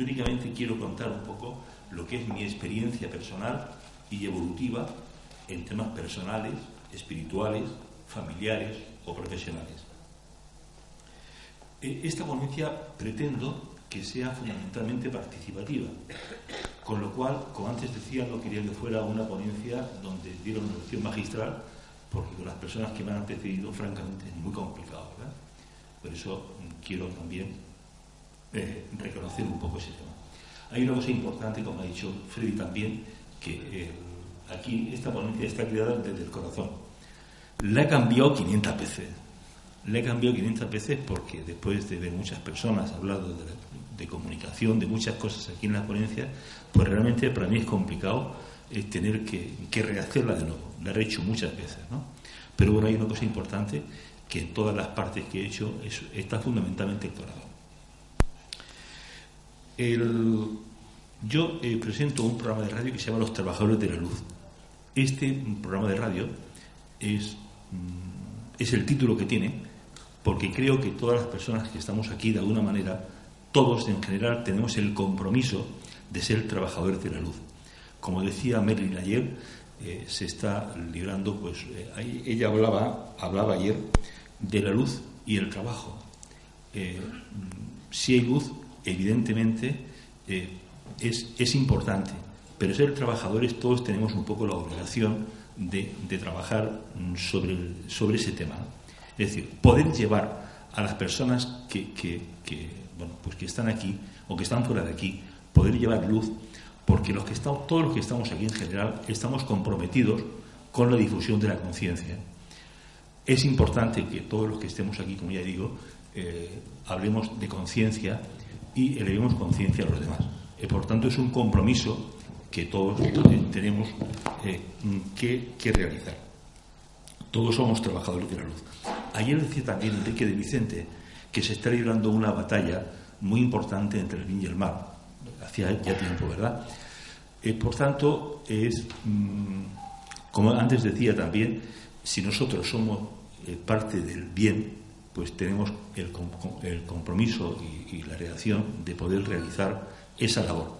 Yo únicamente quiero contar un poco lo que es mi experiencia personal y evolutiva en temas personales, espirituales, familiares o profesionales. E, esta ponencia pretendo que sea fundamentalmente participativa, con lo cual, como antes decía, no quería que fuera una ponencia donde diera una lección magistral, porque con las personas que me han antecedido, francamente, es muy complicado. ¿verdad? Por eso mm, quiero también eh, reconocer un poco ese tema. Hay una cosa importante, como ha dicho Freddy también, que eh, aquí esta ponencia está creada desde el corazón. La he cambiado 500 veces. La he cambiado 500 veces porque después de ver muchas personas hablando de, comunicación, de muchas cosas aquí en la ponencia, pues realmente para mí es complicado eh, tener que, que rehacerla de nuevo. La he hecho muchas veces, ¿no? Pero bueno, hay una cosa importante que en todas las partes que he hecho está fundamentalmente el corazón. Yo eh, presento un programa de radio que se llama Los Trabajadores de la Luz. Este programa de radio es, mm, es el título que tiene porque creo que todas las personas que estamos aquí, de alguna manera, todos en general tenemos el compromiso de ser trabajadores de la luz. Como decía Merlin ayer, eh, se está librando, pues eh, ella hablaba, hablaba ayer de la luz y el trabajo. si hay luz, evidentemente eh, es, importante, pero ser trabajadores todos tenemos un poco la obligación de, trabajar mm, sobre, sobre ese tema. Es decir, poder llevar a las personas que, bueno, pues que están aquí o que están fuera de aquí, poder llevar luz, porque los que estamos, todos los que estamos aquí en general estamos comprometidos con la difusión de la conciencia. Es importante que todos los que estemos aquí, como ya digo, eh, hablemos de conciencia y elevemos conciencia a los demás. Eh, por tanto, es un compromiso que todos tenemos eh, que, realizar. Todos somos trabajadores de la luz. Ayer decía también Enrique de Vicente que se está librando una batalla muy importante entre el bien y el mal. Hacía ya tiempo, ¿verdad? Eh, por tanto, es, mm, como antes decía también, si nosotros somos parte del bien, pues tenemos el, compromiso y, la reacción de poder realizar esa labor,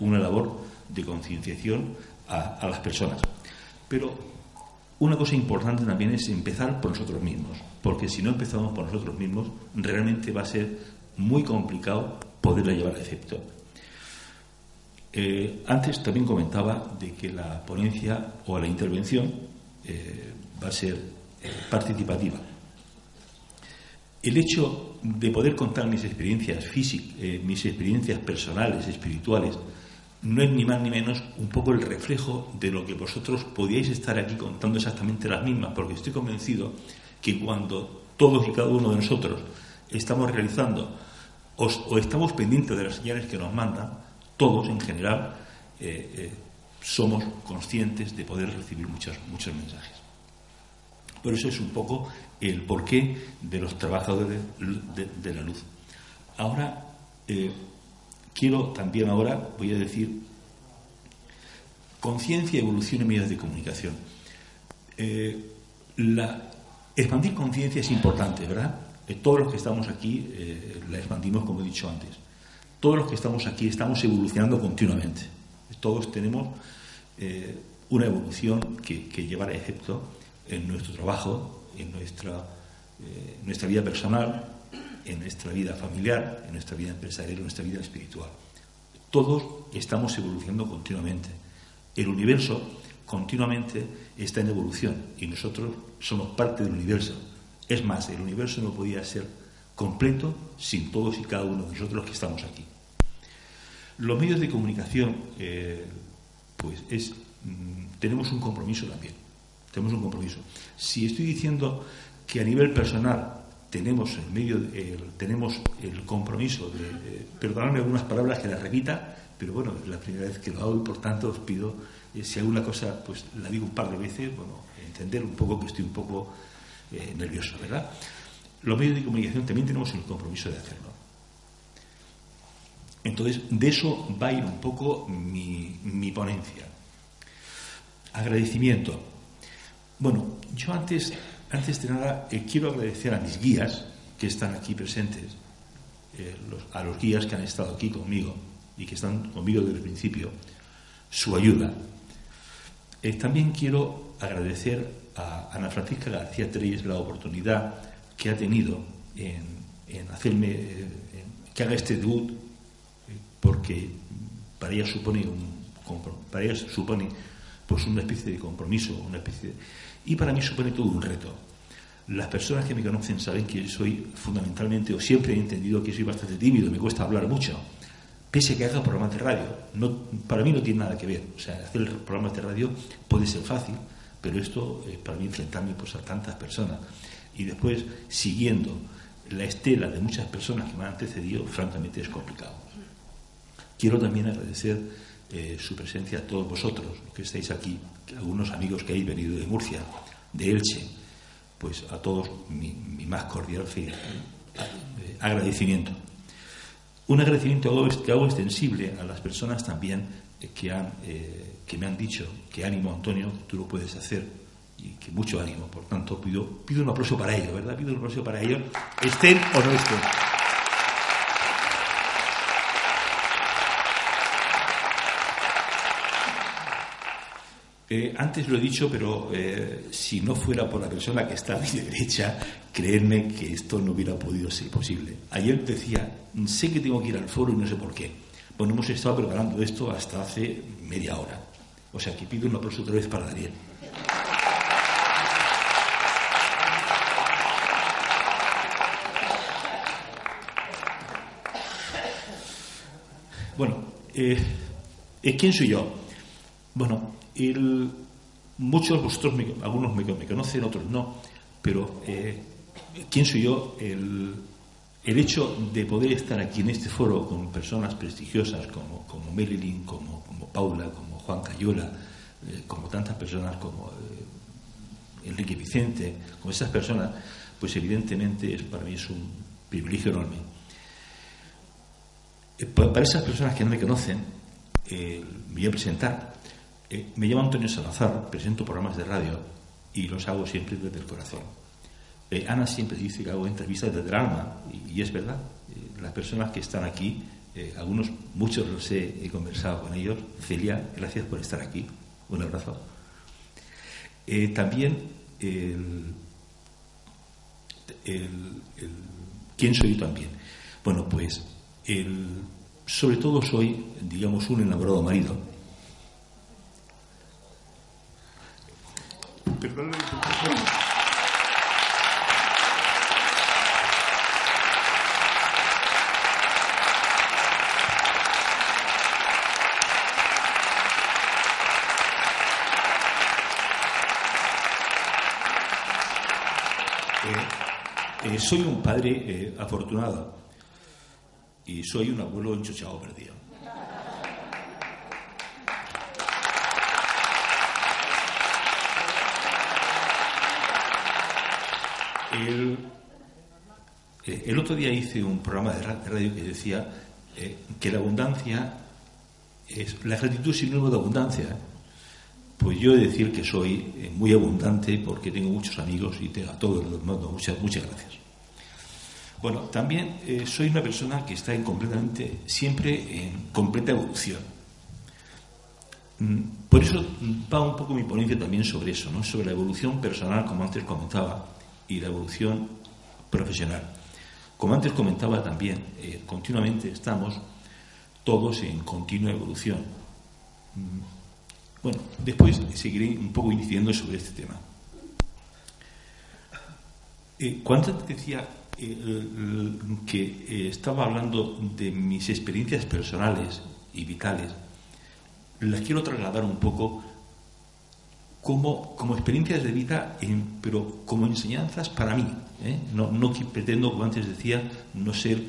una labor de concienciación a, las personas. Pero una cosa importante también es empezar por nosotros mismos, porque si no empezamos por nosotros mismos, realmente va a ser muy complicado poderla llevar a efecto. Eh, antes también comentaba de que la ponencia o la intervención eh, va a ser eh, participativa. El hecho de poder contar mis experiencias físicas, eh, mis experiencias personales, espirituales, no es ni más ni menos un poco el reflejo de lo que vosotros podíais estar aquí contando exactamente las mismas, porque estoy convencido que cuando todos y cada uno de nosotros estamos realizando o, estamos pendientes de las señales que nos mandan, todos en general eh, eh, somos conscientes de poder recibir muchos, muchos mensajes. Por eso es un poco el porqué de los trabajadores de, la luz. Ahora, eh, quiero también ahora, voy a decir, conciencia, evolución y medios de comunicación. Eh, expandir conciencia es importante, ¿verdad? Eh, todos los que estamos aquí la expandimos, como he dicho antes. Todos los que estamos aquí estamos evolucionando continuamente. Todos tenemos una evolución que, llevar a efecto en nuestro trabajo, en nuestra, nuestra vida personal, en nuestra vida familiar, en nuestra vida empresarial, en nuestra vida espiritual. Todos estamos evolucionando continuamente. El universo continuamente está en evolución y nosotros somos parte del universo. Es más, el universo no podía ser completo sin todos y cada uno de nosotros que estamos aquí. Los medios de comunicación, eh, pues es, mm, tenemos un compromiso también. Tenemos un compromiso. Si estoy diciendo que a nivel personal tenemos el medio, tenemos el compromiso de, eh, perdonadme algunas palabras que las repita, pero bueno, es la primera vez que lo hago y por tanto os pido, eh, si alguna cosa, pues la digo un par de veces, bueno, entender un poco que estoy un poco eh, nervioso, ¿verdad? Los medios de comunicación también tenemos el compromiso de hacerlo. Entonces, de eso va a ir un poco mi, ponencia. Agradecimiento. Bueno, yo antes, antes de nada eh, quiero agradecer a mis guías que están aquí presentes, eh, a los guías que han estado aquí conmigo y que están conmigo desde el principio, su ayuda. también quiero agradecer a Ana Francisca García Treyes la oportunidad que ha tenido en, hacerme que haga este debut, porque para ella supone un para ella supone pues una especie de compromiso, una especie y para mí supone todo un reto. Las personas que me conocen saben que soy fundamentalmente, o siempre he entendido que soy bastante tímido, me cuesta hablar mucho, pese a que haga programas de radio. No, para mí no tiene nada que ver. O sea, hacer programas de radio puede ser fácil, pero esto, para mí, enfrentarme pues, a tantas personas y después siguiendo la estela de muchas personas que me han antecedido, francamente es complicado. Quiero también agradecer eh, su presencia a todos vosotros que estáis aquí, algunos amigos que habéis venido de Murcia, de Elche, pues a todos mi, más cordial eh, agradecimiento. Un agradecimiento que hago extensible a las personas también que han que me han dicho que ánimo, Antonio, tú lo puedes hacer y que mucho ánimo. Por tanto, pido, pido un aplauso para ellos, ¿verdad? Pido un aplauso para ellos, estén o no estén. Eh, antes lo he dicho, pero eh, si no fuera por la persona que está a mi derecha, creedme que esto no hubiera podido ser posible. Ayer decía, sé que tengo que ir al foro y no sé por qué. Bueno, hemos estado preparando esto hasta hace media hora. O sea, que pido un aplauso otra vez para Daniel. Bueno, eh, eh, ¿quién soy yo? Bueno, muchos de vosotros, algunos me, conocen, otros no, pero eh, ¿quién soy yo? El, hecho de poder estar aquí en este foro con personas prestigiosas como, como Marilyn, como, como Paula, como Juan Cayola, eh, como tantas personas como eh, Enrique Vicente, como esas personas, pues evidentemente es, para mí es un privilegio enorme. Para esas personas que no me conocen, me voy a presentar. Me llamo Antonio Salazar, presento programas de radio y los hago siempre desde el corazón. Ana siempre dice que hago entrevistas desde el alma y, es verdad. las personas que están aquí eh, algunos, muchos los he, conversado con ellos. Celia, gracias por estar aquí. Un abrazo. Eh, también, ¿quién soy yo también? Bueno, pues, sobre todo soy, digamos, un enamorado marido. Eh, soy un padre eh, afortunado y soy un abuelo enchochado perdido. El, eh, el, otro día hice un programa de radio que decía que la abundancia es la gratitud es sinónimo de abundancia. Pues yo he de decir que soy eh, muy abundante porque tengo muchos amigos y tengo a todo el mundo muchas, muchas gracias. Bueno, también eh, soy una persona que está en completamente, siempre en completa evolución. Mm, por eso va un poco mi ponencia también sobre eso, ¿no? sobre la evolución personal, como antes comentaba, y la evolución profesional. Como antes comentaba también, eh, continuamente estamos todos en continua evolución. Mm, bueno, después seguiré un poco incidiendo sobre este tema. Eh, cuando decía que eh, estaba hablando de mis experiencias personales y vitales, las quiero trasladar un poco como, como experiencias de vida, pero como enseñanzas para mí. No, no, pretendo, como antes decía, no ser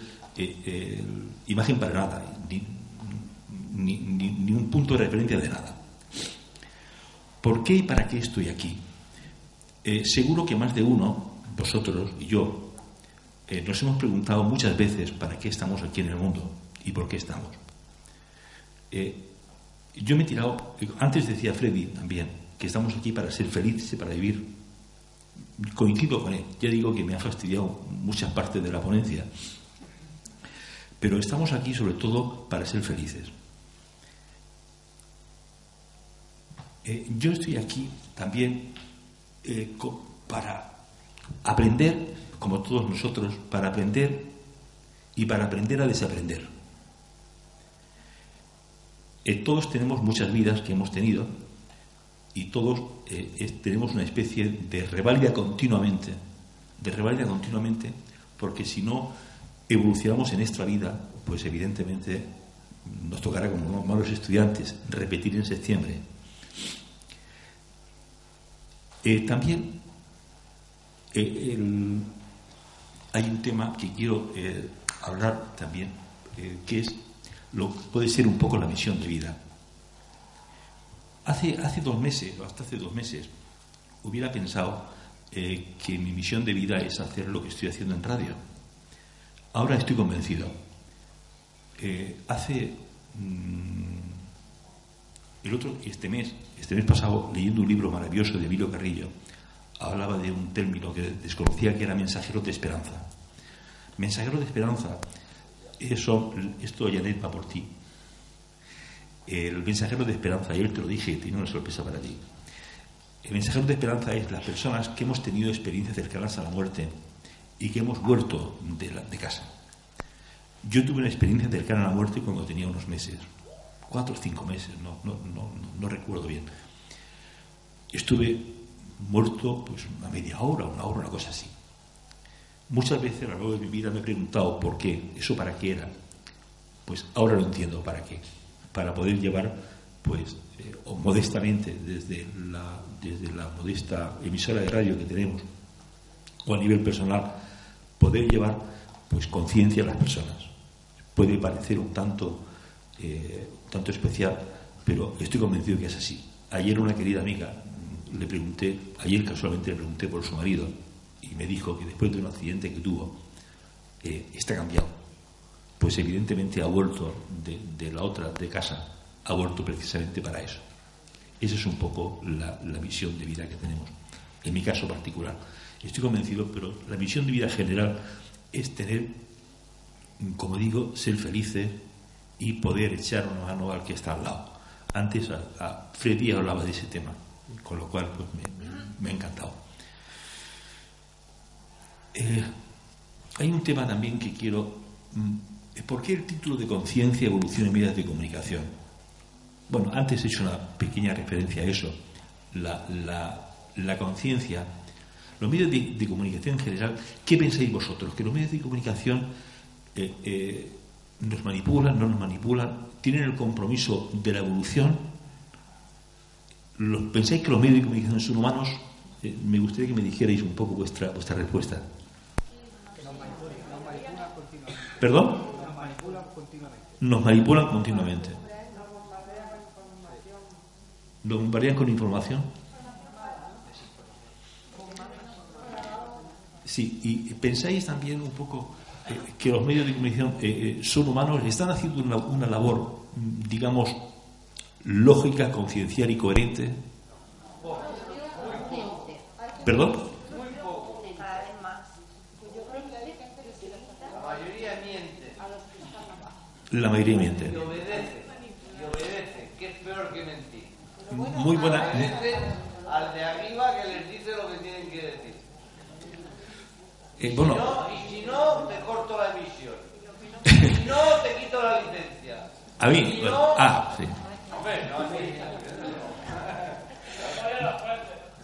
imagen para nada, ni, ni un punto de referencia de nada. ¿Por qué y para qué estoy aquí? seguro que más de uno vosotros y yo eh, nos hemos preguntado muchas veces para qué estamos aquí en el mundo y por qué estamos. Eh, yo me he tirado, antes decía Freddy también, que estamos aquí para ser felices, para vivir. Coincido con él, ya digo que me ha fastidiado muchas partes de la ponencia, pero estamos aquí sobre todo para ser felices. Eh, yo estoy aquí también para Aprender, como todos nosotros, para aprender y para aprender a desaprender. Eh, todos tenemos muchas vidas que hemos tenido y todos eh, tenemos una especie de reválida continuamente, de reválida continuamente, porque si no evolucionamos en esta vida, pues evidentemente nos tocará como malos estudiantes repetir en septiembre. Eh, también eh, hay un tema que quiero eh, hablar también, eh, que es lo que puede ser un poco la misión de vida. Hace, hace dos meses, o hasta hace dos meses, hubiera pensado que mi misión de vida es hacer lo que estoy haciendo en radio. Ahora estoy convencido. hace mm, el otro, este mes, este mes pasado, leyendo un libro maravilloso de Emilio Carrillo, hablaba de un término que desconocía que era mensajero de esperanza. Mensajero de esperanza, eso, esto ya va por ti. El mensajero de esperanza, ayer te lo dije, tiene una sorpresa para ti. El mensajero de esperanza es las personas que hemos tenido experiencias cercanas a la muerte y que hemos vuelto de, de casa. Yo tuve una experiencia cercana a la muerte cuando tenía unos meses, cuatro o cinco meses, no, no, no, no recuerdo bien. Estuve muerto pues una media hora, una hora, una cosa así. Muchas veces a lo largo de mi vida me he preguntado por qué, eso para qué era. Pues ahora lo entiendo para qué. Para poder llevar, pues, eh, o modestamente desde la, desde la modesta emisora de radio que tenemos, o a nivel personal, poder llevar, pues, conciencia a las personas. Puede parecer un tanto, eh, un tanto especial, pero estoy convencido que es así. Ayer una querida amiga le pregunté, ayer casualmente le pregunté por su marido y me dijo que después de un accidente que tuvo, eh, está cambiado. Pues evidentemente ha vuelto de, la otra, de casa, ha vuelto precisamente para eso. Esa es un poco la, la visión de vida que tenemos, en mi caso particular. Estoy convencido, pero la visión de vida general es tener, como digo, ser felices y poder echar una mano al que está al lado. Antes a, a Freddy hablaba de ese tema con lo cual pues, me, ha encantado. Eh, hay un tema también que quiero. Mm, ¿Por qué el título de conciencia, evolución en medios de comunicación? Bueno, antes he hecho una pequeña referencia a eso. La, conciencia, los medios de, comunicación en general, ¿qué pensáis vosotros? ¿Que los medios de comunicación eh, eh, nos manipulan, no nos manipulan? ¿Tienen el compromiso de la evolución ¿Pensáis que los medios de comunicación son humanos? Eh, me gustaría que me dijerais un poco vuestra, vuestra respuesta. ¿Perdón? Nos manipulan continuamente. Nos. ¿Nos bombardean con información? Sí, y pensáis también un poco eh, que los medios de comunicación eh, son humanos, están haciendo una, una labor, digamos, lógica, conciencial y coherente? ¿Perdón? La mayoría miente. Y obedece, y obedece, que es peor que mentir. Muy buena. Obedece al de arriba que les dice lo que tienen que decir. Eh, Si bueno, no, y si no, te corto la emisión. Si no, te quito la licencia. a mí. Si bueno, no, ah, sí. hombre, no, sí.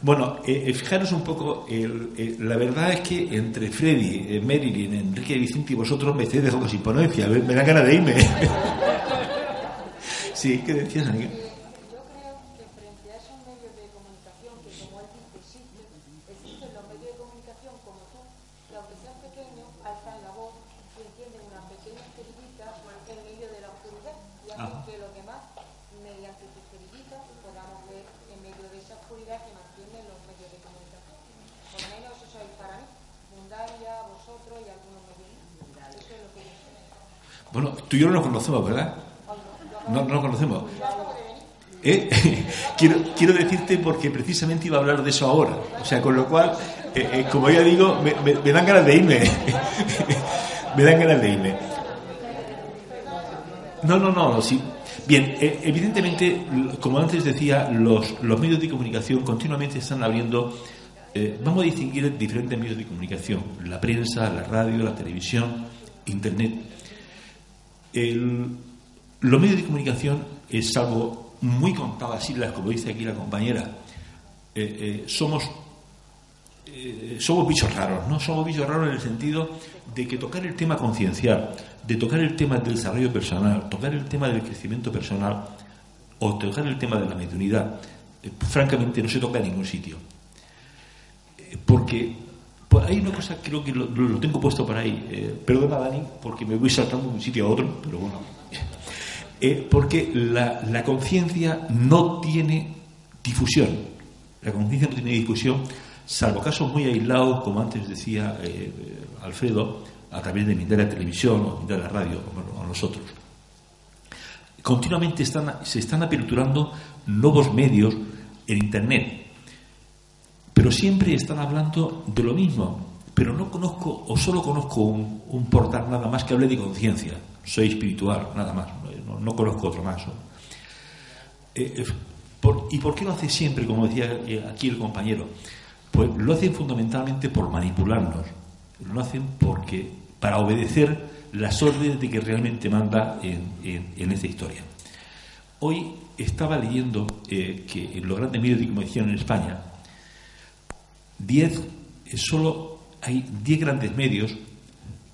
Bueno, eh, eh, fijaros un poco, el- eh, la verdad es que entre Freddy, eh, Marilyn, Enrique Vicente y vosotros me estáis dejando sin ponencia, me, me da ganas de irme. sí, ¿qué decías, Anika? Yo creo que frente a esos medios de comunicación que, como él dice, existen, existen los medios de comunicación como tú, que aunque sean pequeños, alzan la voz y entienden una pequeña cerillita en medio de la oscuridad y hacen Ajá. que los demás, mediante sus cerillitas, podamos ver en medio de esa oscuridad que mantienen los medios de comunicación. Por lo menos eso es para mí, Mundaria, vosotros y algunos medios. Eso es lo que yo sé. Bueno, tú y yo no nos conocemos, ¿verdad? No, no nos conocemos. ¿Eh? quiero, quiero decirte porque precisamente iba a hablar de eso ahora. O sea, con lo cual, eh, eh, como ya digo, me, me- me dan ganas de irme. me dan ganas de irme. No, no, no, sí. Bien, eh, evidentemente, como antes decía, los, los medios de comunicación continuamente están abriendo. eh, vamos a distinguir diferentes medios de comunicación: la prensa, la radio, la televisión, internet. Los medios de comunicación es algo muy contadas islas, como dice aquí la compañera. Eh, eh, somos eh, somos bichos raros, ¿no? Somos bichos raros en el sentido de que tocar el tema conciencial, de tocar el tema del desarrollo personal, tocar el tema del crecimiento personal o tocar el tema de la mediunidad, eh, francamente no se toca en ningún sitio. Eh, porque hay una cosa, creo que lo, tengo puesto por ahí, eh, perdona Dani, porque me voy saltando de un sitio a otro, pero bueno. Eh, porque la, la conciencia no tiene difusión. La conciencia no tiene difusión, salvo casos muy aislados, como antes decía eh, Alfredo, a través de Mindera Televisión o Mindera Radio, o, o nosotros. Continuamente están, se están aperturando nuevos medios en Internet, pero siempre están hablando de lo mismo. Pero no conozco, o solo conozco un, un portal nada más que hable de conciencia. Soy espiritual, nada más. No, no conozco otro más. Eh, eh, ¿Y por qué lo hace siempre, como decía eh, aquí el compañero? Pues lo hacen fundamentalmente por manipularnos. Lo hacen porque para obedecer las órdenes de que realmente manda en, en- en esta historia. Hoy estaba leyendo que en los grandes medios de comunicación en España, 10, eh, solo hay 10 grandes medios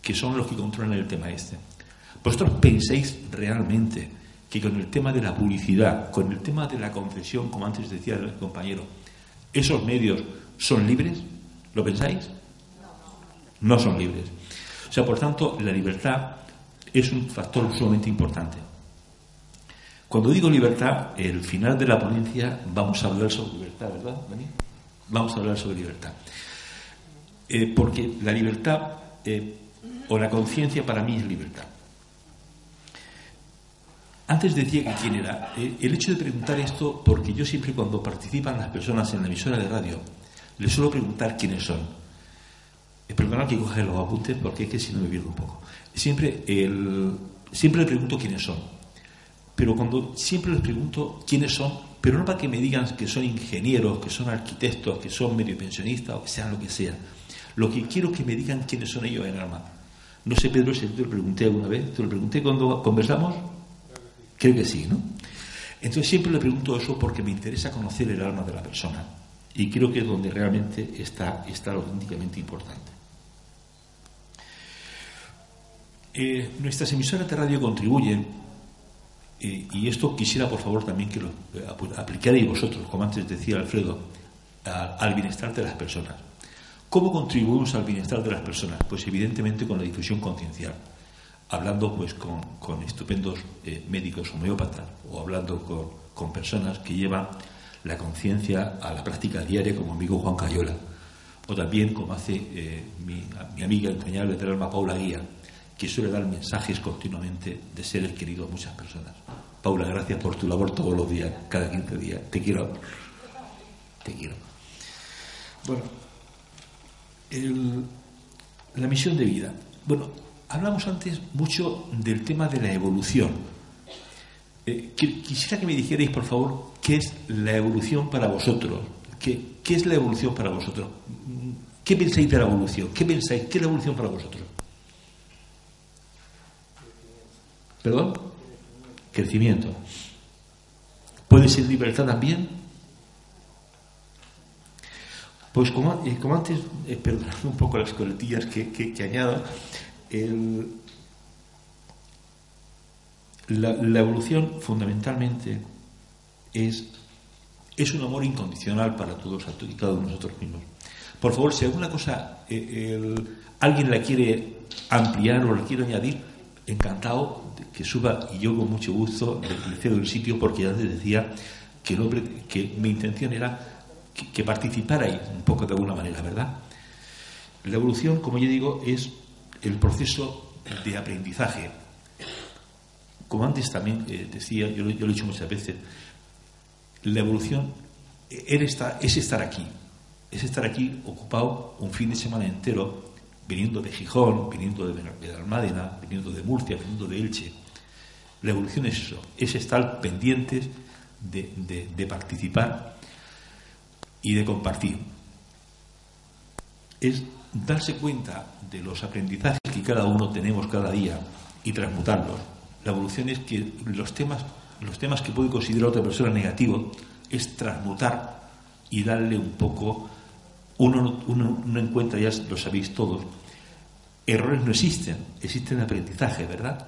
que son los que controlan el tema este. ¿Vosotros pensáis realmente que con el tema de la publicidad, con el tema de la confesión, como antes decía el compañero, esos medios son libres? ¿Lo pensáis? No son libres. O sea, por tanto, la libertad es un factor sumamente importante. Cuando digo libertad, el final de la ponencia vamos a hablar sobre libertad, ¿verdad, Dani? Vamos a hablar sobre libertad. Eh, porque la libertad eh, o la conciencia para mí es libertad. Antes decía que quién era. Eh, el hecho de preguntar esto, porque yo siempre cuando participan las personas en la emisora de radio, les suelo preguntar quiénes son. Perdonad que coja los apuntes porque es que si no me pierdo un poco. Siempre, el, siempre les pregunto quiénes son. Pero cuando siempre les pregunto quiénes son, pero no para que me digan que son ingenieros, que son arquitectos, que son medio pensionistas o que sean lo que sea. Lo que quiero es que me digan quiénes son ellos en alma. No sé, Pedro, si te lo pregunté alguna vez. ¿Te lo pregunté cuando conversamos? Creo que sí, ¿no? Entonces siempre le pregunto eso porque me interesa conocer el alma de la persona. Y creo que es donde realmente está, está lo auténticamente importante. Eh, nuestras emisoras de radio contribuyen, y esto quisiera por favor también que lo eh, ap- aplicarais vosotros, como antes decía Alfredo, al bienestar de las personas. ¿Cómo contribuimos al bienestar de las personas? Pues evidentemente con la difusión conciencial, hablando pues con, estupendos eh, médicos homeópatas o hablando con, con personas que llevan la conciencia a la práctica diaria como amigo Juan Cayola o también como hace eh, mi, mi amiga entrañable del alma Paula Guía que suele dar mensajes continuamente de seres queridos a muchas personas. Paula, gracias por tu labor todos los días, cada 15 días. Te quiero. Te quiero. Bueno, el- la misión de vida. Bueno, hablamos antes mucho del tema de la evolución. Eh, quisiera que me dijerais, por favor, qué es la evolución para vosotros. ¿Qué, ¿Qué es la evolución para vosotros? ¿Qué pensáis de la evolución? ¿Qué pensáis? ¿Qué es la evolución para vosotros? ¿Perdón? Crecimiento. ¿Puede ser libertad también? Pues como, eh, como antes, eh, perdonando un poco las coletillas que, que, añado, la, evolución fundamentalmente es, es un amor incondicional para todos y cada uno de nosotros mismos. Por favor, si alguna cosa eh, alguien la quiere ampliar o la quiere añadir, encantado que suba y yo con mucho gusto le cedo el sitio porque te decía que, el que mi intención era que, que participarais un poco de alguna manera, ¿verdad? La evolución, como yo digo, es el proceso de aprendizaje. Como antes también eh, decía, yo, lo he dicho muchas veces, la evolución es estar aquí, es estar aquí ocupado un fin de semana entero viniendo de Gijón, viniendo de Benalmádena, viniendo de Murcia, viniendo de Elche. La evolución es eso, es estar pendientes de, participar y de compartir. Es darse cuenta de los aprendizajes que cada uno tenemos cada día y transmutarlos. La evolución es que los temas, los temas que puede considerar otra persona negativos es transmutar y darle un poco. Uno, uno no encuentra, ya lo sabéis todos, Errores no existen, existen aprendizaje, ¿verdad?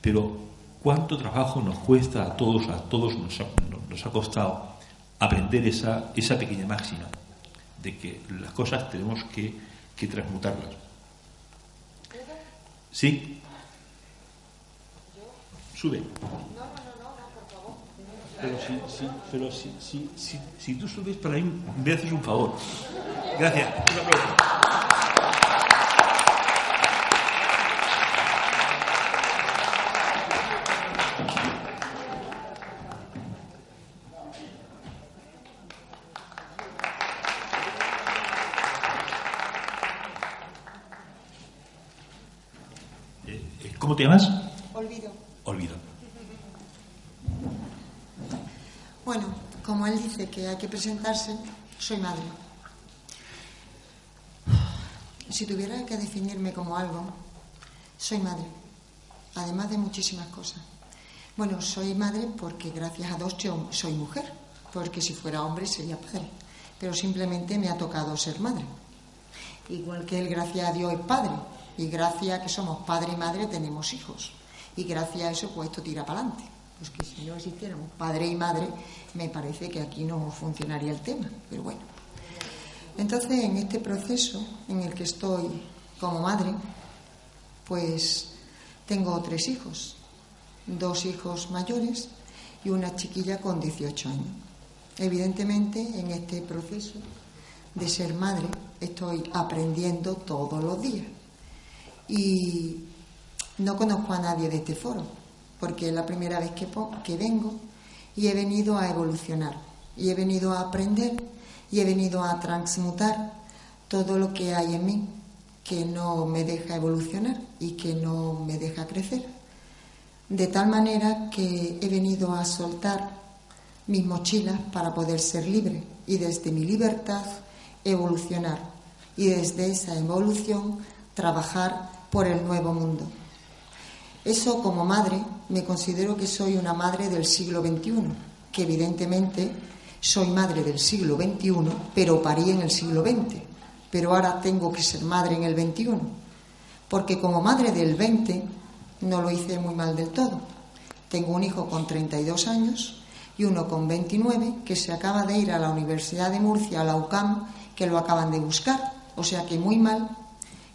Pero ¿cuánto trabajo nos cuesta a todos, a todos nos ha, costado aprender esa, esa pequeña máxima de que las cosas tenemos que, que transmutarlas? ¿Sí? Sube. Pero si, pero si, si, si, si tú subes para ahí, me haces un favor. Gracias. Un aplauso. ¿Cómo te llamas? Olvido. Olvido. Bueno, como él dice que hay que presentarse, soy madre. Si tuviera que definirme como algo, soy madre, además de muchísimas cosas. Bueno, soy madre porque gracias a Dios soy mujer, porque si fuera hombre sería padre, pero simplemente me ha tocado ser madre. Igual que él, gracias a Dios, es padre, y gracias a que somos padre y madre tenemos hijos. Y gracias a eso, pues esto tira para adelante. Pues que si no existiéramos padre y madre, me parece que aquí no funcionaría el tema. Pero bueno. Entonces, en este proceso en el que estoy como madre, pues tengo tres hijos. Dos hijos mayores y una chiquilla con 18 años. Evidentemente, en este proceso de ser madre, estoy aprendiendo todos los días y no conozco a nadie de este foro, porque es la primera vez que, que vengo y he venido a evolucionar, y he venido a aprender, y he venido a transmutar todo lo que hay en mí que no me deja evolucionar y que no me deja crecer. De tal manera que he venido a soltar mis mochilas para poder ser libre y desde mi libertad evolucionar y desde esa evolución trabajar por el nuevo mundo. Eso como madre me considero que soy una madre del siglo XXI, que evidentemente soy madre del siglo XXI, pero parí en el siglo XX, pero ahora tengo que ser madre en el XXI, porque como madre del XX no lo hice muy mal del todo. Tengo un hijo con 32 años y uno con 29 que se acaba de ir a la Universidad de Murcia, a la UCAM, que lo acaban de buscar, o sea que muy mal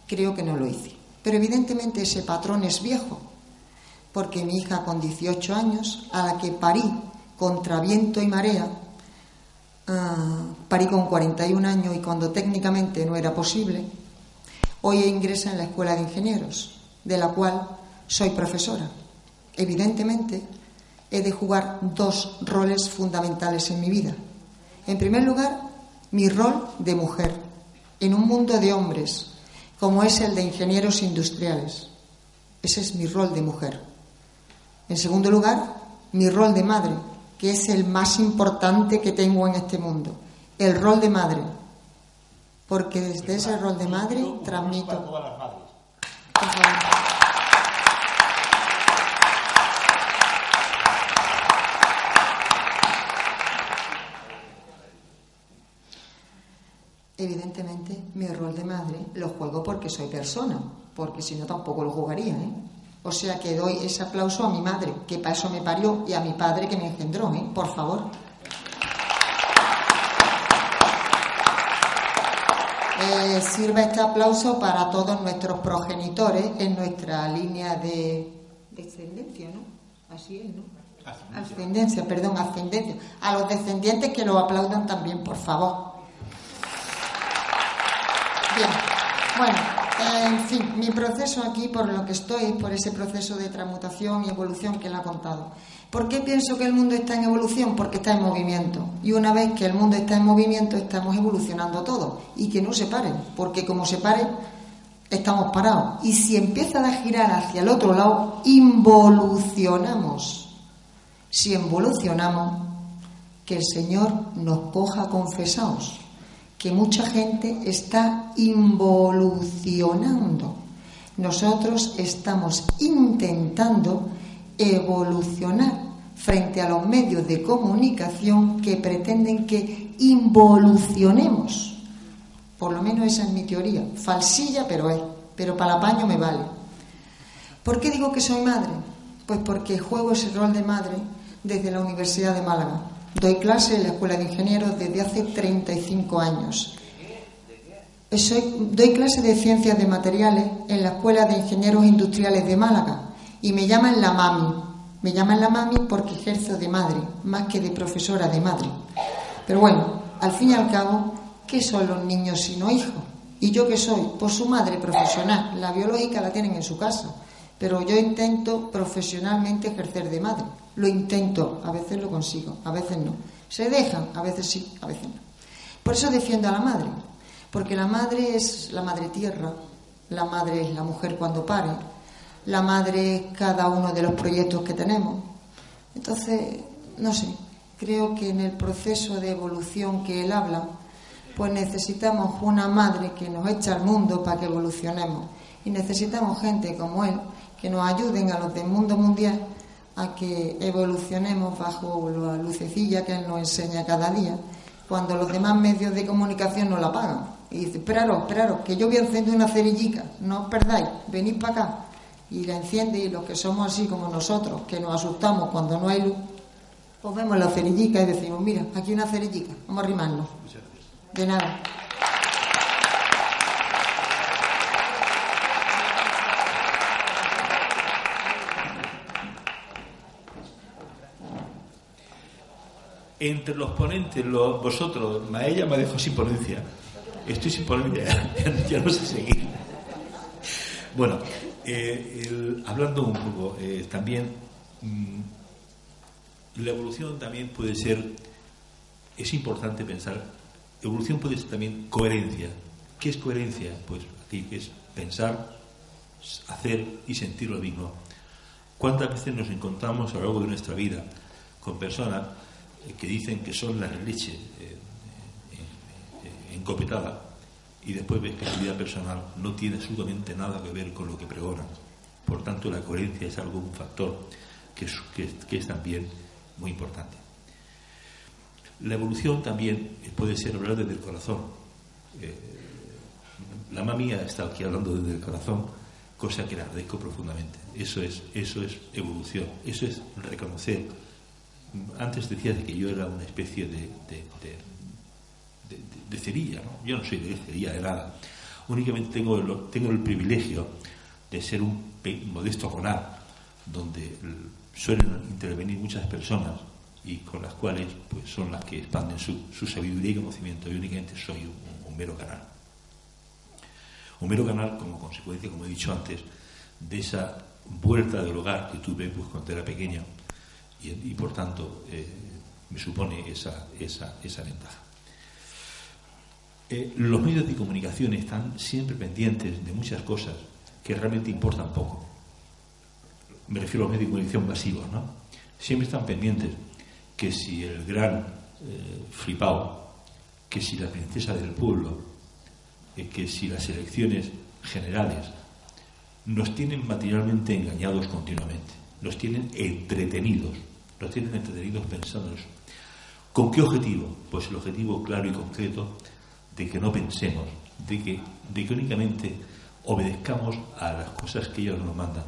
creo que no lo hice. Pero evidentemente ese patrón es viejo, porque mi hija con 18 años, a la que parí contra viento y marea, ah, parí con 41 años y cuando técnicamente no era posible, hoy ingresa en la Escuela de Ingenieros, de la cual soy profesora. Evidentemente, he de jugar dos roles fundamentales en mi vida. En primer lugar, mi rol de mujer en un mundo de hombres como es el de ingenieros industriales. Ese es mi rol de mujer. En segundo lugar, mi rol de madre, que es el más importante que tengo en este mundo. El rol de madre. Porque desde ese rol de madre transmito. Evidentemente, mi rol de madre lo juego porque soy persona, porque si no tampoco lo jugaría. ¿eh? O sea que doy ese aplauso a mi madre, que para eso me parió, y a mi padre que me engendró, ¿eh? por favor. Eh, sirva este aplauso para todos nuestros progenitores en nuestra línea de descendencia, ¿no? Así es, ¿no? Ascendencia, perdón, ascendencia. A los descendientes que lo aplaudan también, por favor. Bueno, en fin, mi proceso aquí, por lo que estoy, por ese proceso de transmutación y evolución que él ha contado. ¿Por qué pienso que el mundo está en evolución? Porque está en movimiento. Y una vez que el mundo está en movimiento, estamos evolucionando todo. Y que no se paren, porque como se pare, estamos parados. Y si empieza a girar hacia el otro lado, involucionamos. Si involucionamos, que el Señor nos coja confesados que mucha gente está involucionando. Nosotros estamos intentando evolucionar frente a los medios de comunicación que pretenden que involucionemos. Por lo menos esa es mi teoría. Falsilla, pero es. Pero para el apaño me vale. ¿Por qué digo que soy madre? Pues porque juego ese rol de madre desde la Universidad de Málaga. Doy clase en la Escuela de Ingenieros desde hace 35 años. Soy, doy clase de ciencias de materiales en la Escuela de Ingenieros Industriales de Málaga y me llaman la mami. Me llaman la mami porque ejerzo de madre, más que de profesora de madre. Pero bueno, al fin y al cabo, ¿qué son los niños sino hijos? ¿Y yo qué soy? Pues su madre profesional. La biológica la tienen en su casa. Pero yo intento profesionalmente ejercer de madre. Lo intento, a veces lo consigo, a veces no. Se dejan, a veces sí, a veces no. Por eso defiendo a la madre, porque la madre es la madre tierra, la madre es la mujer cuando pare, la madre es cada uno de los proyectos que tenemos. Entonces, no sé, creo que en el proceso de evolución que él habla, pues necesitamos una madre que nos echa al mundo para que evolucionemos. Y necesitamos gente como él que nos ayuden a los del mundo mundial a que evolucionemos bajo la lucecilla que Él nos enseña cada día, cuando los demás medios de comunicación no la pagan. Y dice, esperaros, esperaros, que yo voy a encender una cerillica, no os perdáis, venid para acá. Y la enciende y los que somos así como nosotros, que nos asustamos cuando no hay luz, pues vemos la cerillica y decimos, mira, aquí una cerillica, vamos a arrimarnos. De nada. Entre los ponentes, vosotros, ella me dejó sin ponencia. Estoy sin ponencia, ya, no sé seguir. Bueno, eh, hablando un poco, eh, también mm, la evolución también puede ser, es importante pensar, evolución puede ser también coherencia. ¿Qué es coherencia? Pues aquí es pensar, hacer y sentir lo mismo. ¿Cuántas veces nos encontramos a lo largo de nuestra vida con personas que dicen que son la leche eh, eh, encopetada y después ves que su vida personal no tiene absolutamente nada que ver con lo que pregonan. Por tanto, la coherencia es algo, un factor que es, también muy importante. La evolución también puede ser hablar desde el corazón. Eh, la mamá mía ha estado aquí hablando desde el corazón, cosa que le agradezco profundamente. Eso es, eso es evolución, eso es reconocer antes decías que yo era una especie de, cerilla, ¿no? Yo no soy de cerilla de nada. Únicamente tengo, tengo el privilegio de ser un modesto conar, donde suelen intervenir muchas personas y con las cuales pues, son las que expanden su, sabiduría y conocimiento. Yo únicamente soy un, mero canal. Un mero canal como consecuencia, como he dicho antes, de esa vuelta del hogar que tuve pues, cuando era pequeño y, por tanto eh, me supone esa, esa, esa ventaja. Eh, los medios de comunicación están siempre pendientes de muchas cosas que realmente importan poco. me refiero a los medios de comunicación masivos, ¿no? Siempre están pendientes que si el gran eh, flipao, que si la princesa del pueblo, eh, que si las elecciones generales, nos tienen materialmente engañados continuamente, nos tienen entretenidos, nos tienen entretenidos pensando. ¿Con qué objetivo? Pues el objetivo claro y concreto de que no pensemos, de que, de que únicamente obedezcamos a las cosas que ellos nos mandan.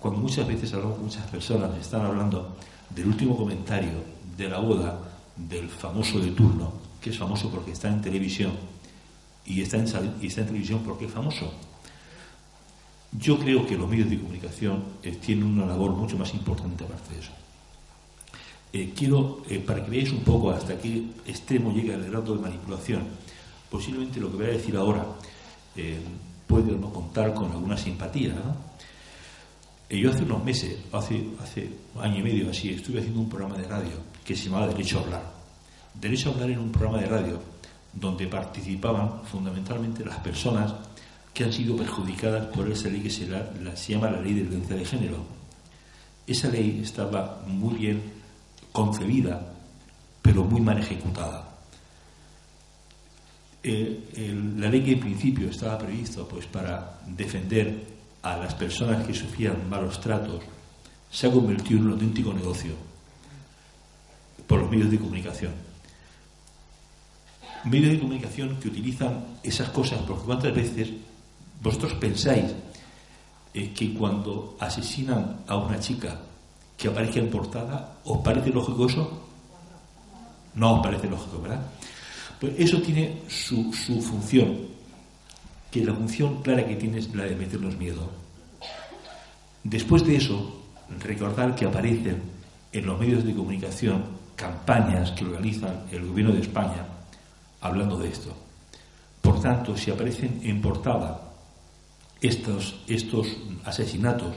Cuando muchas veces hablamos con muchas personas, están hablando del último comentario de la boda del famoso de turno, que es famoso porque está en televisión, y está en, y está en televisión porque es famoso. Yo creo que los medios de comunicación eh, tienen una labor mucho más importante aparte de eso. Eh, quiero, eh, para que veáis un poco hasta qué extremo llega el grado de manipulación, posiblemente lo que voy a decir ahora puede no contar con alguna simpatía. yo hace unos meses, hace, hace un año y medio así, estuve haciendo un programa de radio que se llamaba Derecho a Hablar. Derecho a Hablar era un programa de radio donde participaban fundamentalmente las personas que han sido perjudicadas por esa ley que se, llama la Ley de Violencia de Género. Esa ley estaba muy bien concebida, pero muy mal ejecutada. la ley que en principio estaba previsto pues, para defender a las personas que sufrían malos tratos se ha convertido en un auténtico negocio por los medios de comunicación. Medios de comunicación que utilizan esas cosas, porque cuántas veces vosotros pensáis eh, que cuando asesinan a una chica que aparezca en portada, ¿os parece lógico eso? No os parece lógico, ¿verdad? Pues eso tiene su, su función, que la función clara que tiene es la de meternos miedo. Después de eso, recordar que aparecen en los medios de comunicación campañas que organizan el gobierno de España hablando de esto. Por tanto, si aparecen en portada estos, estos asesinatos,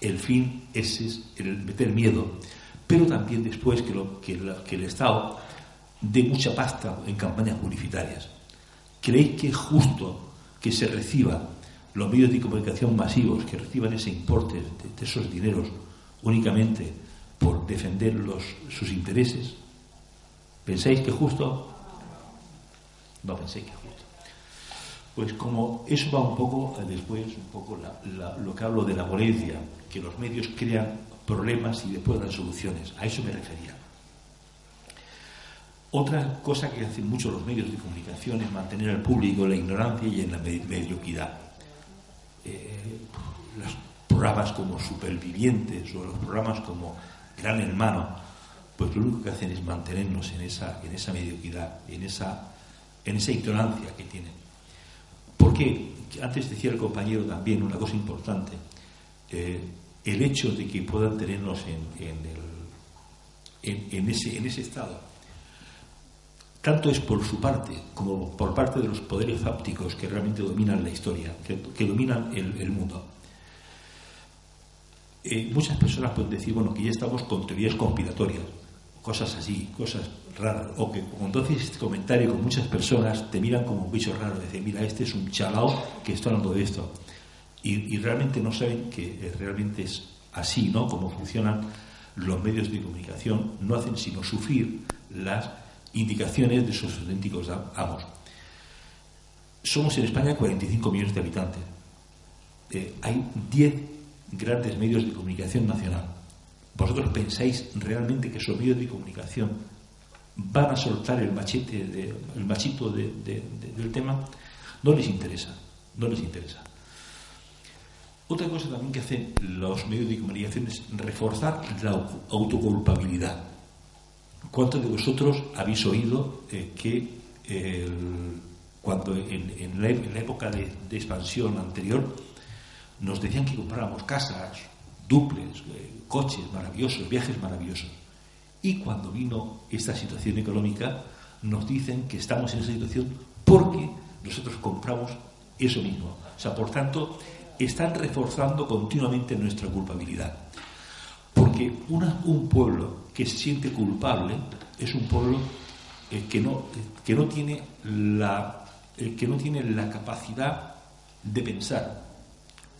el fin es, el meter miedo, pero también después que, lo, que, el Estado dé mucha pasta en campañas publicitarias. ¿Creéis que es justo que se reciba los medios de comunicación masivos, que reciban ese importe de, esos dineros únicamente por defender sus intereses? ¿Pensáis que justo? No penséis que justo. Pues como eso va un poco después, un poco lo que hablo de la violencia, que los medios crean problemas y después dan soluciones. A eso me refería. Otra cosa que hacen mucho los medios de comunicación es mantener al público en la ignorancia y en la mediocridad. Eh, los programas como Supervivientes o los programas como Gran Hermano, pues lo único que hacen es mantenernos en esa, en esa mediocridad, en esa, en esa ignorancia que tienen. Porque, antes decía el compañero también una cosa importante, eh, el hecho de que puedan tenernos en, ese estado, tanto es por su parte como por parte de los poderes fápticos que realmente dominan la historia, que, dominan el, mundo. Eh, muchas personas pueden decir, bueno, que ya estamos con teorías conspiratorias, cosas así, cosas raras, o que cuando haces este comentario con muchas personas te miran como un bicho raro, dicen, mira, este es un chalao que está hablando de esto y, realmente no saben que eh, realmente es así, ¿no? Como funcionan los medios de comunicación, no hacen sino sufrir las indicaciones de sus auténticos amos. Somos en España 45 millones de habitantes. Eh, hay 10 grandes medios de comunicación nacional. ¿Vosotros pensáis realmente que esos medios de comunicación van a soltar el machete, el machito del tema? No les interesa, no les interesa. Otra cosa también que hacen los medios de comunicación es reforzar la autoculpabilidad. ¿Cuántos de vosotros habéis oído eh, que cuando en, la, época de, expansión anterior nos decían que compráramos casas, duples, eh, coches maravillosos, viajes maravillosos? Y cuando vino esta situación económica, nos dicen que estamos en esa situación porque nosotros compramos eso mismo. O sea, por tanto, están reforzando continuamente nuestra culpabilidad. Porque un pueblo que se siente culpable es un pueblo eh, que, no, que, no tiene la, eh, que no tiene la capacidad de pensar.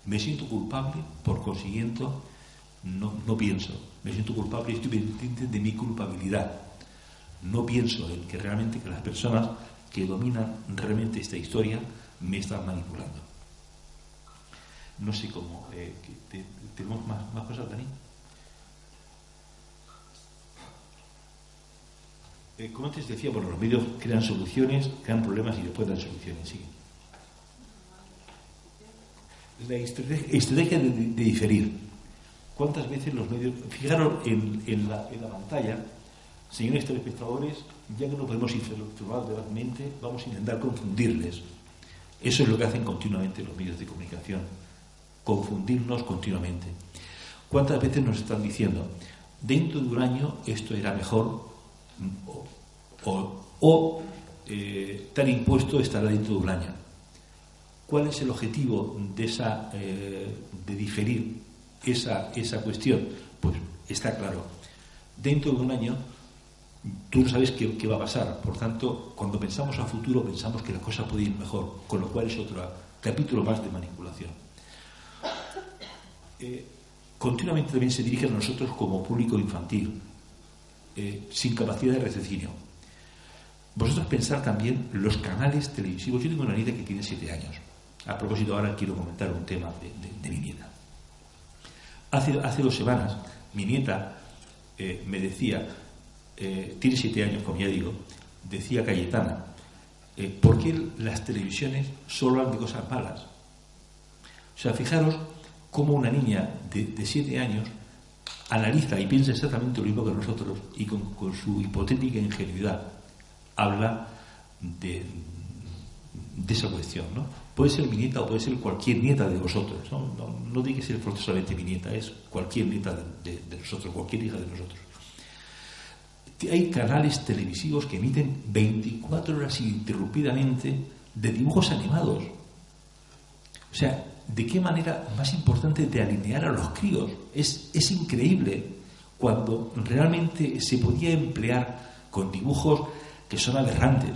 Me siento culpable, por consiguiente, no, no pienso. Me siento culpable y estoy pendiente de mi culpabilidad. No pienso en que realmente que las personas que dominan realmente esta historia me están manipulando. No sé cómo. Eh, que te- ¿Tenemos más, más cosas, Dani? Eh, como antes decía, bueno, los medios crean soluciones, crean problemas y después dan soluciones. Sí. La estrate- estrategia de, de diferir. ¿Cuántas veces los medios... Fijaros en, la, pantalla, señores telespectadores, ya que no podemos informar verazmente, vamos a intentar confundirles. Eso es lo que hacen continuamente los medios de comunicación, confundirnos continuamente. ¿Cuántas veces nos están diciendo, dentro de un año esto era mejor o, eh, tal impuesto estará dentro de un año? ¿Cuál es el objetivo de, esa, eh, de diferir esa, esa cuestión? Pues está claro. Dentro de un año tú no sabes qué, qué va a pasar. Por tanto, cuando pensamos a futuro, pensamos que la cosa puede ir mejor, con lo cual es otro capítulo más de manipulación. Eh, continuamente también se dirigen a nosotros como público infantil, eh, sin capacidad de raciocinio. Vosotros pensar también los canales televisivos. Yo tengo una nieta que tiene siete años. A propósito, ahora quiero comentar un tema de, de- de mi nieta. Hace, hace dos semanas, mi nieta eh, me decía, eh, tiene siete años, como ya digo, decía Cayetana, eh, ¿por qué las televisiones solo hablan de cosas malas? O sea, fijaros cómo una niña de, de siete años analiza y piensa exactamente lo mismo que nosotros y con, con su hipotética ingenuidad habla de, de esa cuestión, ¿no? Puede ser mi nieta o puede ser cualquier nieta de vosotros, ¿no? No, tiene que ser forzosamente mi nieta, es cualquier nieta de nosotros, cualquier hija de nosotros. Hay canales televisivos que emiten 24 horas ininterrumpidamente de dibujos animados. O sea, ¿de qué manera más importante de alinear a los críos? Es, es increíble cuando realmente se podía emplear con dibujos que son aberrantes.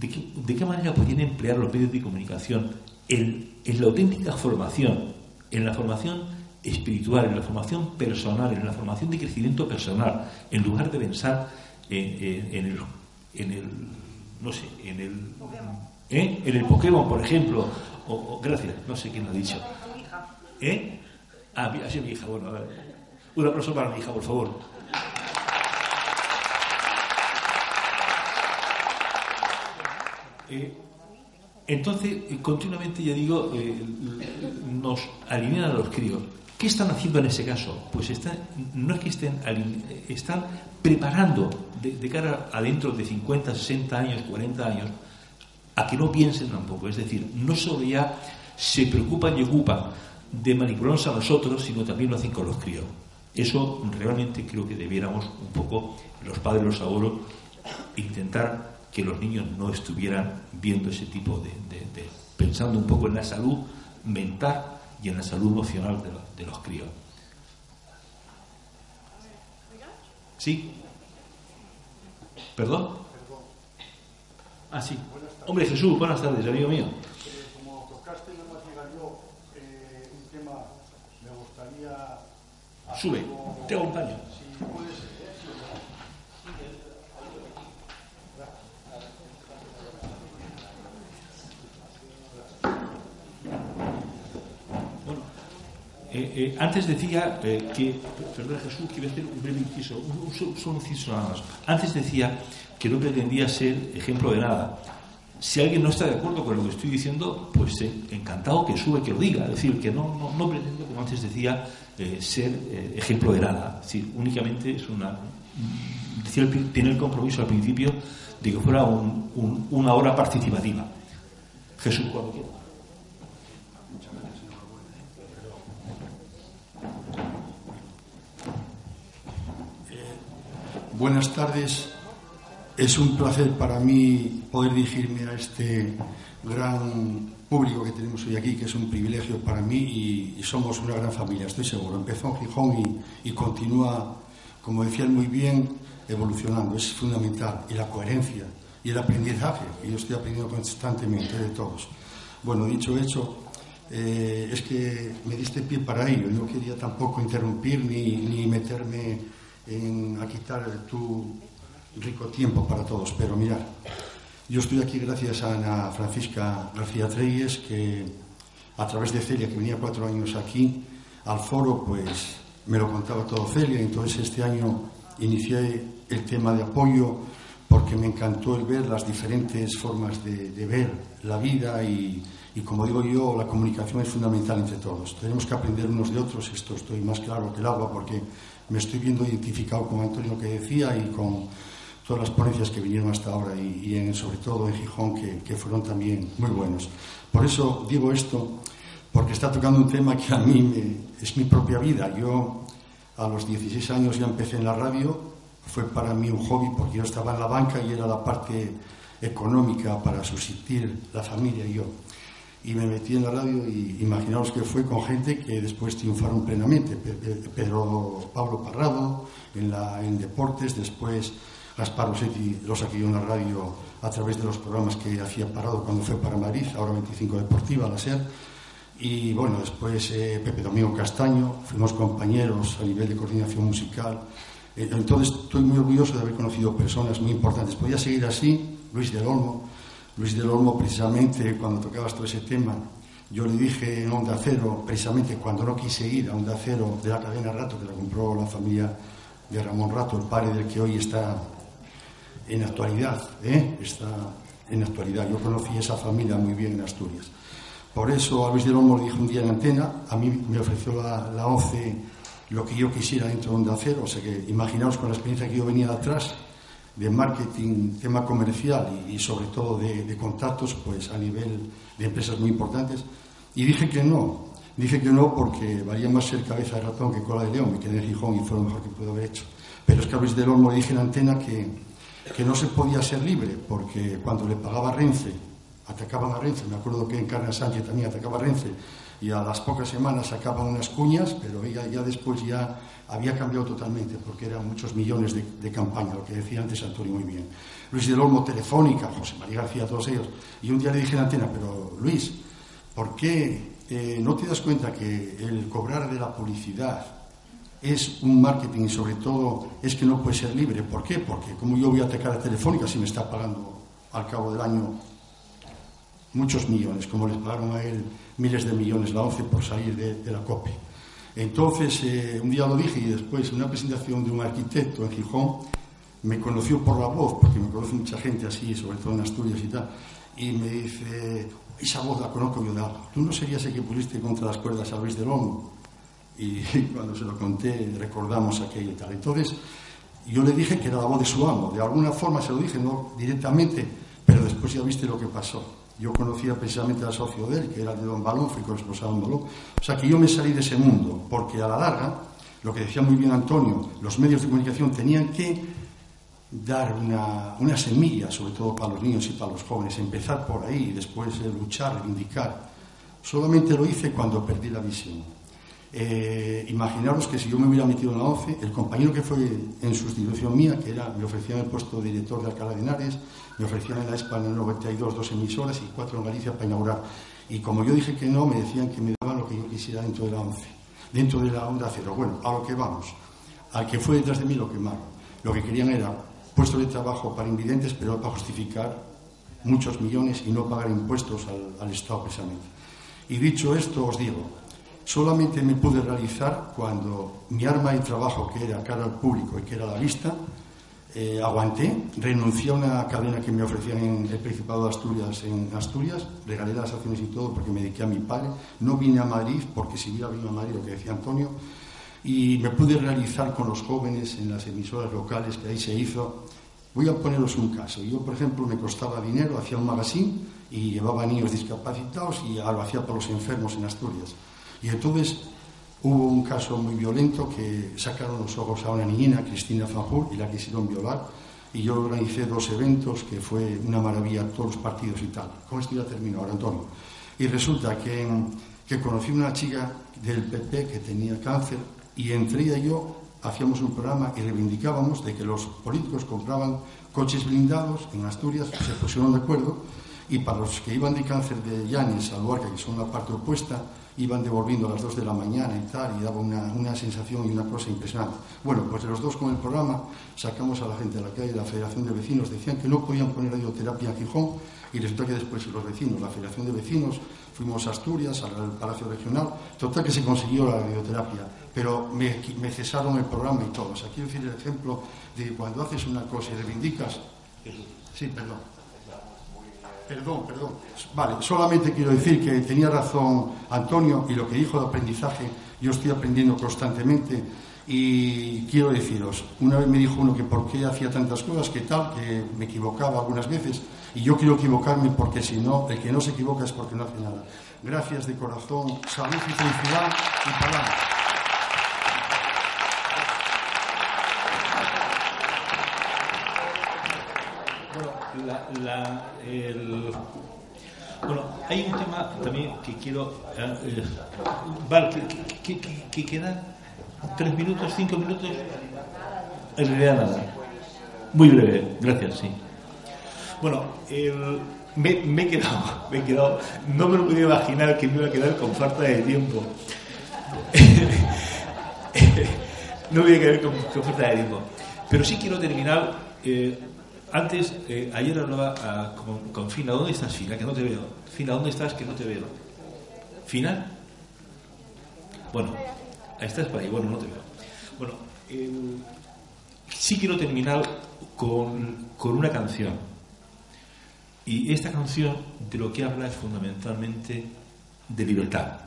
¿De qué, de qué manera podían emplear los medios de comunicación en, en la auténtica formación, en la formación espiritual, en la formación personal, en la formación de crecimiento personal, en lugar de pensar en, en- en el, en el, no sé, en el, ¿eh? en el Pokémon, por ejemplo, o, o- gracias, no sé quién lo ha dicho. ¿Eh? Ah, ha sido mi hija, bueno, a ver. un aplauso para mi hija, por favor. Eh, entonces, eh, continuamente, ya digo, eh, nos alinean a los críos. ¿Qué están haciendo en ese caso? Pues están, no es que estén, están preparando de, de cara a dentro de 50, 60 años, 40 años, a que no piensen tampoco. Es decir, no solo ya se preocupan y ocupan de manipularnos a nosotros, sino también lo hacen con los críos. Eso realmente creo que debiéramos un poco, los padres, los abuelos, intentar que los niños no estuvieran viendo ese tipo de, de- de- pensando un poco en la salud mental y en la salud emocional de, los- de los críos. ¿Sí? ¿Perdón? Ah, sí. Hombre, Jesús, buenas tardes, amigo mío. como tocaste nada más llegar yo eh, un tema, me gustaría... Sube, te acompaño. Si puede ser, ¿eh? Sí, ¿verdad? Bueno, eh, eh, antes decía eh, que, perdón Jesús, a hacer un breve inciso, un, un, solo- inciso nada más. Antes decía que no pretendía ser ejemplo de nada. Si alguien no está de acuerdo con lo que estoy diciendo, pues encantado que sube, que lo diga. Es decir, que no, no, no pretendo, como antes decía, ser ejemplo de nada. Es decir, únicamente es una. Decía tiene el compromiso al principio de que fuera un- un- una hora participativa. Jesús, cuando quiera. Buenas tardes. Es un placer para mí poder dirigirme a este gran público que tenemos hoy aquí, que es un privilegio para mí y, somos una gran familia, estoy seguro. Empezó en Gijón y, y continúa, como decían muy bien, evolucionando. Es fundamental. Y la coherencia y el aprendizaje, que yo estoy aprendiendo constantemente de todos. Bueno, dicho hecho, eh, es que me diste pie para ello. No quería tampoco interrumpir ni, ni meterme en, a quitar tu rico tiempo para todos. Pero mirar, yo estoy aquí gracias a Ana Francisca García Treyes, que a través de Celia, que venía cuatro años aquí al foro, pues me lo contaba todo Celia. Entonces este año inicié el tema de apoyo porque me encantó el ver las diferentes formas de, de ver la vida y y como digo yo, la comunicación es fundamental entre todos. Tenemos que aprender unos de otros, esto estoy más claro que el agua, porque me estoy viendo identificado con Antonio que decía y con todas las ponencias que vinieron hasta ahora y, sobre todo en Gijón, que, que, fueron también muy buenos. Por eso digo esto, porque está tocando un tema que a mí me, es mi propia vida. Yo a los 16 años ya empecé en la radio, fue para mí un hobby porque yo estaba en la banca y era la parte económica para subsistir la familia y yo y me metí en la radio y imaginaos que fue con gente que después triunfaron plenamente. Pedro Pablo Parrado en, la, en deportes, después Gaspar Rossetti lo saqué en la radio a través de los programas que hacía Parrado cuando fue para Madrid, ahora 25 Deportiva, la SER. Y bueno, después eh, Pepe Domingo Castaño, fuimos compañeros a nivel de coordinación musical. Eh, entonces estoy muy orgulloso de haber conocido personas muy importantes. Podía seguir así, Luis del Olmo, Luis del Olmo, precisamente cuando tocabas todo ese tema, yo le dije en Onda Cero, precisamente cuando no quise ir a Onda Cero de la cadena Rato, que la compró la familia de Ramón Rato, el padre del que hoy está en actualidad, ¿eh? está en actualidad. Yo conocí esa familia muy bien en Asturias. Por eso a Luis del Olmo le dije un día en antena, a mí me ofreció la, la ONCE lo que yo quisiera dentro de Onda Cero, o sea que imaginaos con la experiencia que yo venía de atrás, de marketing, tema comercial y, sobre todo de, contactos pues a nivel de empresas muy importantes. Y dije que no, dije que no porque valía más ser cabeza de ratón que cola de león, me quedé en Gijón y fue lo mejor que pude haber hecho. Pero es que a Luis del Olmo le dije en antena que, que no se podía ser libre porque cuando le pagaba Renfe, atacaban a Renfe, me acuerdo que en Carne Sánchez también atacaba a Renfe, y a las pocas semanas sacaban unas cuñas, pero ella ya después ya había cambiado totalmente porque eran muchos millones de, campaña, lo que decía antes Antonio muy bien. Luis del Olmo, Telefónica, José María García, todos ellos. Y un día le dije en la antena, pero Luis, ¿por qué eh, no te das cuenta que el cobrar de la publicidad es un marketing y sobre todo es que no puede ser libre? ¿Por qué? Porque como yo voy a atacar a Telefónica si me está pagando al cabo del año muchos millones, como les pagaron a él miles de millones la ONCE por salir de, la COPE. Entonces, eh, un día lo dije y después, en una presentación de un arquitecto en Gijón, me conoció por la voz, porque me conoce mucha gente así, sobre todo en Asturias y tal, y me dice, esa voz la conozco yo de algo. ¿Tú no serías el que pusiste contra las cuerdas a Luis de Lomo? Y cuando se lo conté, recordamos aquello y tal. Entonces, yo le dije que era la voz de su amo. De alguna forma se lo dije, no directamente, pero después ya viste lo que pasó. Yo conocía precisamente al socio de él, que era de Don Balón, fui corresponsal de Balón. O sea que yo me salí de ese mundo, porque a la larga, lo que decía muy bien Antonio, los medios de comunicación tenían que dar una, semilla, sobre todo para los niños y para los jóvenes, empezar por ahí, y después luchar, reivindicar. Solamente lo hice cuando perdí la visión. Eh, imaginaros que si yo me hubiera metido en la OCE, el compañero que fue en sustitución mía, que era, me ofrecían el puesto de director de Alcalá de Henares, me ofrecían en la ESPA en el 92 dos emisoras y cuatro en Galicia para inaugurar. Y como yo dije que no, me decían que me daban lo que yo quisiera dentro de la ONCE, dentro de la onda cero. Bueno, a lo que vamos. Al que fue detrás de mí lo quemaron. Lo que querían era puesto de trabajo para invidentes, pero para justificar muchos millones y no pagar impuestos al, al Estado precisamente. Y dicho esto, os digo, solamente me pude realizar cuando mi arma de trabajo, que era cara al público y que era la vista, eh, aguanté, renuncié a una cadena que me ofrecían en el Principado de Asturias, en Asturias, regalé las acciones y todo porque me dediqué a mi padre, no vine a Madrid porque si hubiera venido a Madrid, lo que decía Antonio, y me pude realizar con los jóvenes en las emisoras locales que ahí se hizo. Voy a poneros un caso. Yo, por ejemplo, me costaba dinero, hacía un magazine y llevaba niños discapacitados y lo hacía para los enfermos en Asturias. Y entonces hubo un caso muy violento que sacaron los ojos a una niña, Cristina Fanjul, y la quisieron violar. Y yo organicé dos eventos que fue una maravilla, todos los partidos y tal. Con esto ya termino ahora, Antonio. Y resulta que, que conocí una chica del PP que tenía cáncer y entre ella y yo hacíamos un programa y reivindicábamos de que los políticos compraban coches blindados en Asturias, se pusieron de acuerdo y para los que iban de cáncer de Llanes a Luarca, que son la parte opuesta, iban devolviendo a las 2 de la mañana y tal, y daba una, una, sensación y una cosa impresionante. Bueno, pues de los dos con el programa sacamos a la gente a la calle, la Federación de Vecinos decían que no podían poner radioterapia en Gijón, y resulta que después los vecinos, la Federación de Vecinos, fuimos a Asturias, al Palacio Regional, total que se consiguió la radioterapia, pero me, me cesaron el programa y todo. O sea, quiero decir el ejemplo de cuando haces una cosa y reivindicas... Sí, perdón. Perdón, perdón. Vale, solamente quiero decir que tenía razón Antonio y lo que dijo de aprendizaje, yo estoy aprendiendo constantemente y quiero deciros, una vez me dijo uno que por qué hacía tantas cosas, que tal, que me equivocaba algunas veces y yo quiero equivocarme porque si no, el que no se equivoca es porque no hace nada. Gracias de corazón, salud y felicidad y palabras. Bueno, hay un tema también que quiero. Eh, Val, ¿qué, qué, queda? ¿Tres minutos, cinco minutos? En realidad nada. Muy breve, gracias, sí. Bueno, me, he quedado, me he quedado, no me lo podía imaginar que me iba a quedar con falta de tiempo. no me voy a quedar con, falta de tiempo. Pero sí quiero terminar. Eh, antes, eh, ayer hablaba ah, con, Fina. ¿Dónde estás, Fina? Que no te veo. Fina, ¿dónde estás? Que no te veo. ¿Fina? Bueno, estás por ahí. Bueno, no te veo. Bueno, sí quiero terminar con, con una canción y esta canción de lo que habla es fundamentalmente de libertad.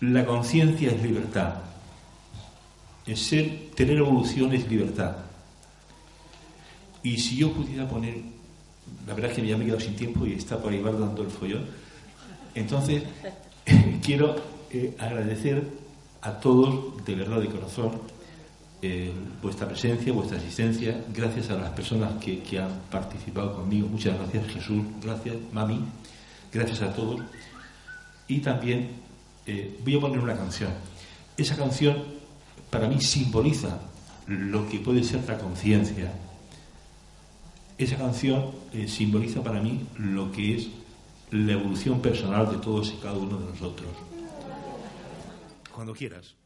La conciencia es libertad. El ser, tener evolución es libertad. Y si yo pudiera poner, la verdad es que ya me he quedado sin tiempo y está por ahí dando el follón, entonces quiero eh, agradecer a todos de verdad de corazón eh, vuestra presencia, vuestra asistencia, gracias a las personas que, han participado conmigo. Muchas gracias Jesús, gracias Mami, gracias a todos. Y también eh, voy a poner una canción. Esa canción para mí simboliza lo que puede ser la conciencia. Esa canción eh, simboliza para mí lo que es la evolución personal de todos y cada uno de nosotros. Cuando quieras.